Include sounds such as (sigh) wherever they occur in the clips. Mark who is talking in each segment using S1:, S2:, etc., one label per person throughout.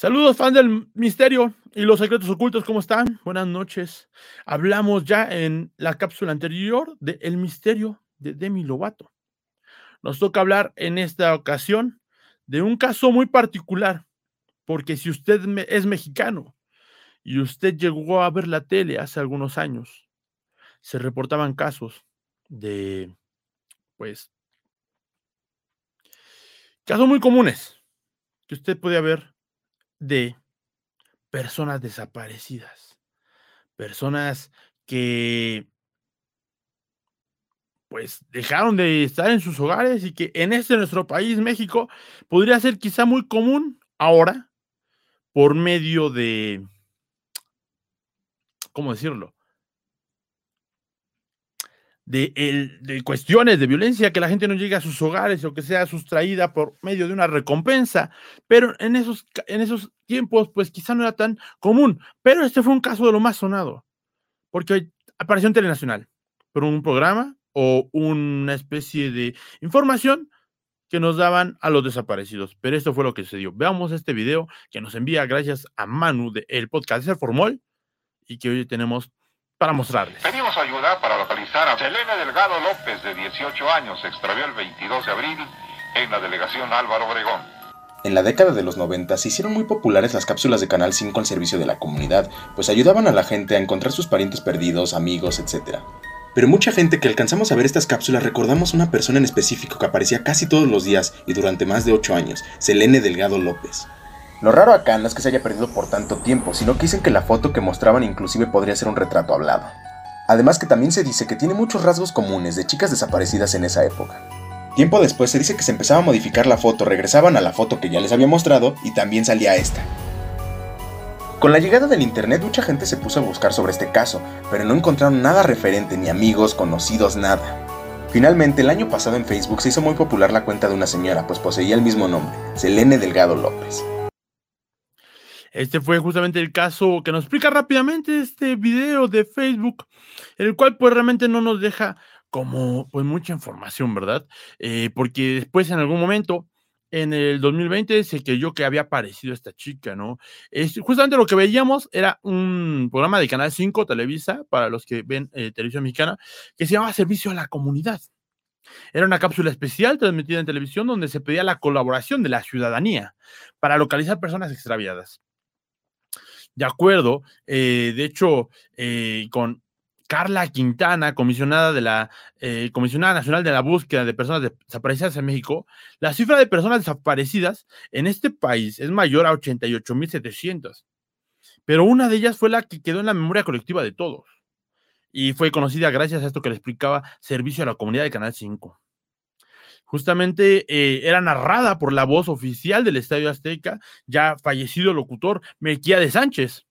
S1: Saludos, fan del misterio y los secretos ocultos, ¿cómo están? Buenas noches. Hablamos ya en la cápsula anterior de misterio de Demi Lovato. Nos toca hablar en esta ocasión de un caso muy particular, porque si usted es mexicano y usted llegó a ver la tele hace algunos años, se reportaban casos de, pues, casos muy comunes que usted podía ver de personas desaparecidas, personas que pues dejaron de estar en sus hogares y que en este nuestro país, México, podría ser quizá muy común ahora por medio de, ¿cómo decirlo? De, cuestiones de violencia, que la gente no llegue a sus hogares o que sea sustraída por medio de una recompensa, pero en esos, en esos tiempos pues quizá no era tan común, pero este fue un caso de lo más sonado, porque apareció en Telenacional, por un programa o una especie de información que nos daban a los desaparecidos. Pero esto fue lo que sucedió. Veamos este video que nos envía gracias a Manu del podcast de Formol y que hoy tenemos para mostrarles.
S2: Pedimos ayuda para localizar a Selena Delgado López, de 18 años, se extravió el 22 de abril en la delegación Álvaro Obregón.
S3: En la década de los 90 se hicieron muy populares las cápsulas de Canal 5 al servicio de la comunidad, pues ayudaban a la gente a encontrar sus parientes perdidos, amigos, etc. Pero mucha gente que alcanzamos a ver estas cápsulas recordamos una persona en específico que aparecía casi todos los días y durante más de 8 años, Selene Delgado López. Lo raro acá no es que se haya perdido por tanto tiempo, sino que dicen que la foto que mostraban inclusive podría ser un retrato hablado. Además que también se dice que tiene muchos rasgos comunes de chicas desaparecidas en esa época. Tiempo después se dice que se empezaba a modificar la foto, regresaban a la foto que ya les había mostrado y también salía esta. Con la llegada del internet mucha gente se puso a buscar sobre este caso, pero no encontraron nada referente, ni amigos, conocidos, nada. Finalmente, el año pasado en Facebook se hizo muy popular la cuenta de una señora, pues poseía el mismo nombre, Selene Delgado López.
S1: Este fue justamente el caso que nos explica rápidamente este video de Facebook, el cual pues realmente no nos deja como pues mucha información, ¿verdad? Eh, porque después en algún momento, en el 2020, se creyó que había aparecido esta chica, ¿no? Es, justamente lo que veíamos era un programa de Canal 5 Televisa, para los que ven eh, televisión mexicana, que se llamaba Servicio a la Comunidad. Era una cápsula especial transmitida en televisión donde se pedía la colaboración de la ciudadanía para localizar personas extraviadas de acuerdo, eh, de hecho, eh, con Carla Quintana, comisionada de la eh, Comisionada Nacional de la Búsqueda de Personas Desaparecidas en México, la cifra de personas desaparecidas en este país es mayor a 88.700. Pero una de ellas fue la que quedó en la memoria colectiva de todos. Y fue conocida gracias a esto que le explicaba Servicio a la Comunidad de Canal 5 justamente eh, era narrada por la voz oficial del Estadio Azteca, ya fallecido locutor Melquía de Sánchez.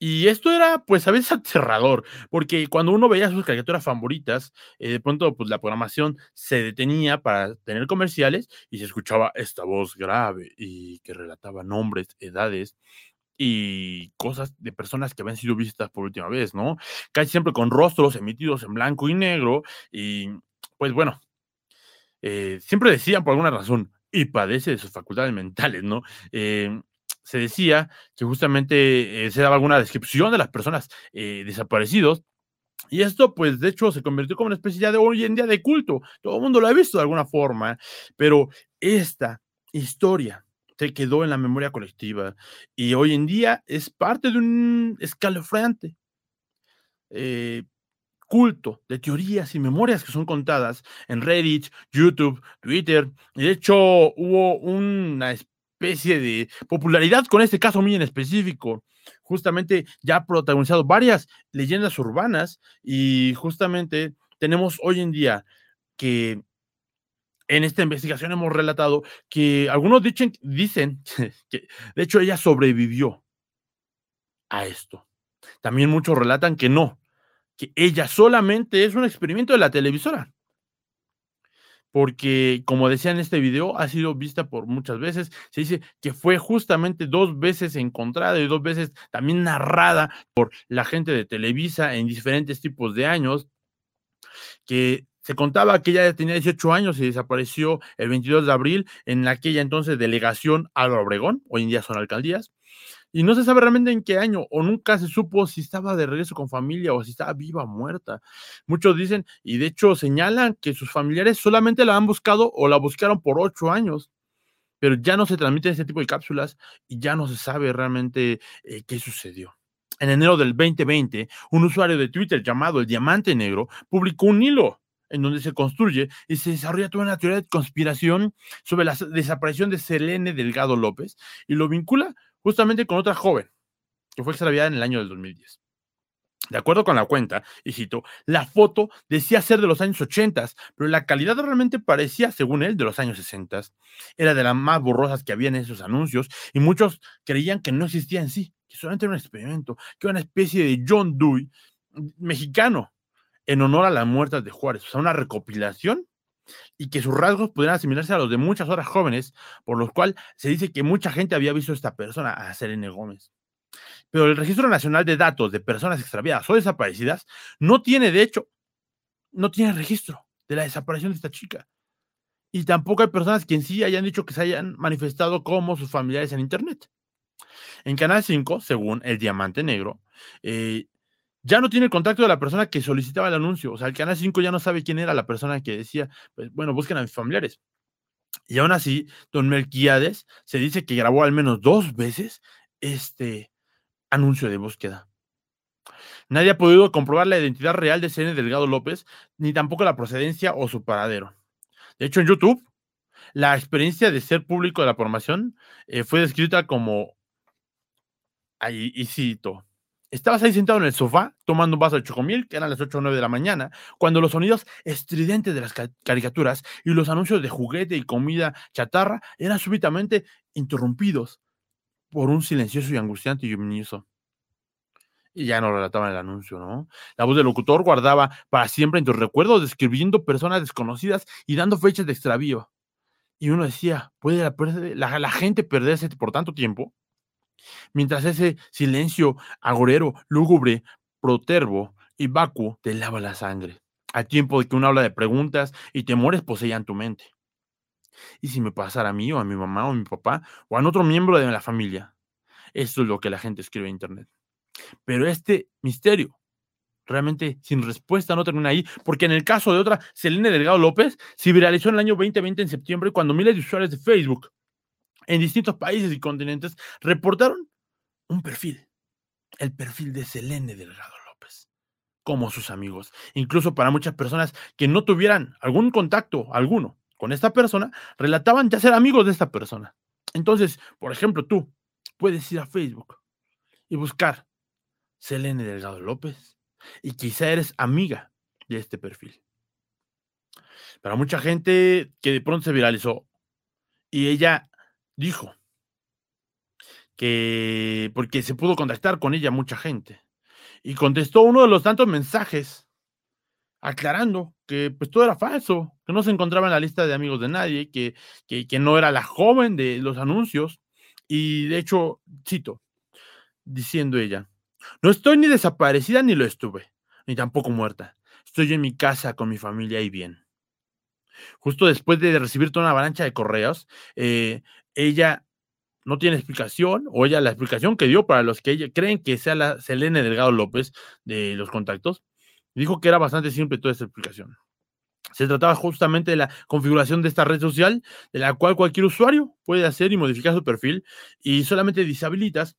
S1: Y esto era, pues, a veces (laughs) aterrador, porque cuando uno veía sus caricaturas favoritas, eh, de pronto, pues, la programación se detenía para tener comerciales y se escuchaba esta voz grave y que relataba nombres, edades y cosas de personas que habían sido vistas por última vez, ¿no? Casi siempre con rostros emitidos en blanco y negro y, pues, bueno, eh, siempre decían por alguna razón, y padece de sus facultades mentales, ¿no? Eh, se decía que justamente eh, se daba alguna descripción de las personas desaparecidos. Y esto, pues, de hecho, se convirtió como una especie de hoy en día de culto. Todo el mundo lo ha visto de alguna forma, pero esta historia se quedó en la memoria colectiva y hoy en día es parte de un escalofriante culto de teorías y memorias que son contadas en Reddit, YouTube, Twitter. De hecho, hubo una especie de popularidad con este caso muy en específico. Justamente ya ha protagonizado varias leyendas urbanas y justamente tenemos hoy en día que en esta investigación hemos relatado que algunos dicen, dicen (laughs) que de hecho ella sobrevivió a esto. También muchos relatan que no, que ella solamente es un experimento de la televisora. Porque, como decía en este video, ha sido vista por muchas veces. Se dice que fue justamente dos veces encontrada y dos veces también narrada por la gente de Televisa en diferentes tipos de años. Que se contaba que ella tenía 18 años y desapareció el 22 de abril en aquella entonces delegación Álvaro Obregón, hoy en día son alcaldías, y no se sabe realmente en qué año, o nunca se supo si estaba de regreso con familia o si estaba viva o muerta. Muchos dicen, y de hecho señalan que sus familiares solamente la han buscado o la buscaron por ocho años, pero ya no se transmiten este tipo de cápsulas y ya no se sabe realmente eh, qué sucedió. En enero del 2020, un usuario de Twitter llamado El Diamante Negro publicó un hilo en donde se construye y se desarrolla toda una teoría de conspiración sobre la desaparición de Selene Delgado López y lo vincula justamente con otra joven que fue extraviada en el año del 2010. De acuerdo con la cuenta, y cito, la foto decía ser de los años 80, pero la calidad realmente parecía, según él, de los años 60. Era de las más borrosas que había en esos anuncios y muchos creían que no existía en sí, que solamente era un experimento, que era una especie de John Dewey mexicano en honor a la muerte de Juárez, o sea, una recopilación y que sus rasgos pudieran asimilarse a los de muchas horas jóvenes, por lo cual se dice que mucha gente había visto a esta persona, a Selene Gómez. Pero el Registro Nacional de Datos de Personas Extraviadas o Desaparecidas no tiene, de hecho, no tiene registro de la desaparición de esta chica. Y tampoco hay personas que en sí hayan dicho que se hayan manifestado como sus familiares en Internet. En Canal 5, según El Diamante Negro, eh, ya no tiene el contacto de la persona que solicitaba el anuncio. O sea, el Canal 5 ya no sabe quién era la persona que decía, pues, bueno, busquen a mis familiares. Y aún así, don Melquiades se dice que grabó al menos dos veces este anuncio de búsqueda. Nadie ha podido comprobar la identidad real de Cene Delgado López, ni tampoco la procedencia o su paradero. De hecho, en YouTube, la experiencia de ser público de la formación eh, fue descrita como, ahí y cito, Estabas ahí sentado en el sofá tomando un vaso de chocomil, que eran las 8 o 9 de la mañana, cuando los sonidos estridentes de las caricaturas y los anuncios de juguete y comida chatarra eran súbitamente interrumpidos por un silencioso y angustiante y luminoso. Y ya no relataban el anuncio, ¿no? La voz del locutor guardaba para siempre en tus recuerdos, describiendo personas desconocidas y dando fechas de extravío. Y uno decía, ¿puede la gente perderse por tanto tiempo? Mientras ese silencio agorero, lúgubre, protervo y vacuo te lava la sangre, a tiempo de que una habla de preguntas y temores poseían tu mente. ¿Y si me pasara a mí o a mi mamá o a mi papá o a otro miembro de la familia? Esto es lo que la gente escribe en Internet. Pero este misterio realmente sin respuesta no termina ahí, porque en el caso de otra, Selene Delgado López, se viralizó en el año 2020 en septiembre cuando miles de usuarios de Facebook en distintos países y continentes reportaron un perfil, el perfil de Selene Delgado López, como sus amigos. Incluso para muchas personas que no tuvieran algún contacto alguno con esta persona, relataban ya ser amigos de esta persona. Entonces, por ejemplo, tú puedes ir a Facebook y buscar Selene Delgado López y quizá eres amiga de este perfil. Para mucha gente que de pronto se viralizó y ella dijo que porque se pudo contactar con ella mucha gente y contestó uno de los tantos mensajes aclarando que pues todo era falso, que no se encontraba en la lista de amigos de nadie, que, que, no era la joven de los anuncios y de hecho, cito, diciendo ella, no estoy ni desaparecida ni lo estuve, ni tampoco muerta. Estoy en mi casa con mi familia y bien. Justo después de recibir toda una avalancha de correos, eh, ella no tiene explicación, o ella la explicación que dio para los que creen que sea la Selene Delgado López de los contactos, dijo que era bastante simple toda esta explicación. Se trataba justamente de la configuración de esta red social, de la cual cualquier usuario puede hacer y modificar su perfil y solamente deshabilitas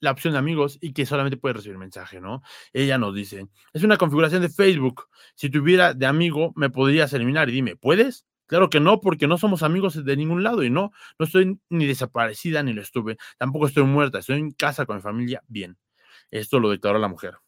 S1: la opción de amigos y que solamente puede recibir mensaje, ¿no? Ella nos dice, es una configuración de Facebook. Si tuviera de amigo, me podrías eliminar y dime, ¿puedes? Claro que no, porque no somos amigos de ningún lado y no, no estoy ni desaparecida ni lo estuve. Tampoco estoy muerta, estoy en casa con mi familia bien. Esto lo declaró la mujer.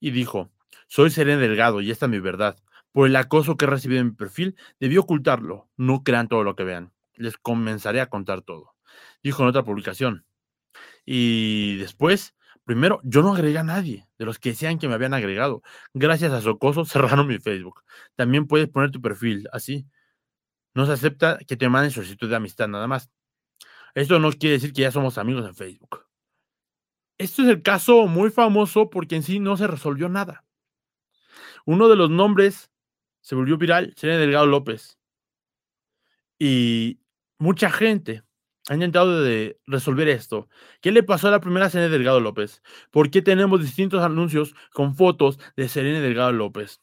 S1: Y dijo, soy Serena Delgado y esta es mi verdad. Por el acoso que he recibido en mi perfil, debí ocultarlo. No crean todo lo que vean. Les comenzaré a contar todo. Dijo en otra publicación. Y después, primero, yo no agregué a nadie de los que decían que me habían agregado. Gracias a su acoso cerraron mi Facebook. También puedes poner tu perfil así no se acepta que te manden solicitud de amistad nada más. Esto no quiere decir que ya somos amigos en Facebook. Esto es el caso muy famoso porque en sí no se resolvió nada. Uno de los nombres se volvió viral Selena Delgado López. Y mucha gente ha intentado resolver esto. ¿Qué le pasó a la primera Selena Delgado López? ¿Por qué tenemos distintos anuncios con fotos de Selena Delgado López?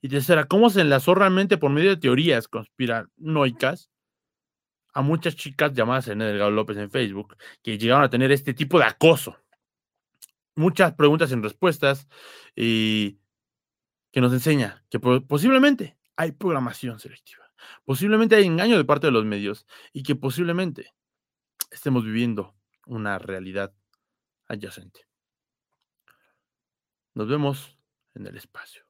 S1: Y tercera, ¿cómo se enlazó realmente por medio de teorías conspiranoicas a muchas chicas llamadas Selena Delgado López en Facebook que llegaron a tener este tipo de acoso? Muchas preguntas sin respuestas y que nos enseña que posiblemente hay programación selectiva, posiblemente hay engaño de parte de los medios y que posiblemente estemos viviendo una realidad adyacente. Nos vemos en el espacio.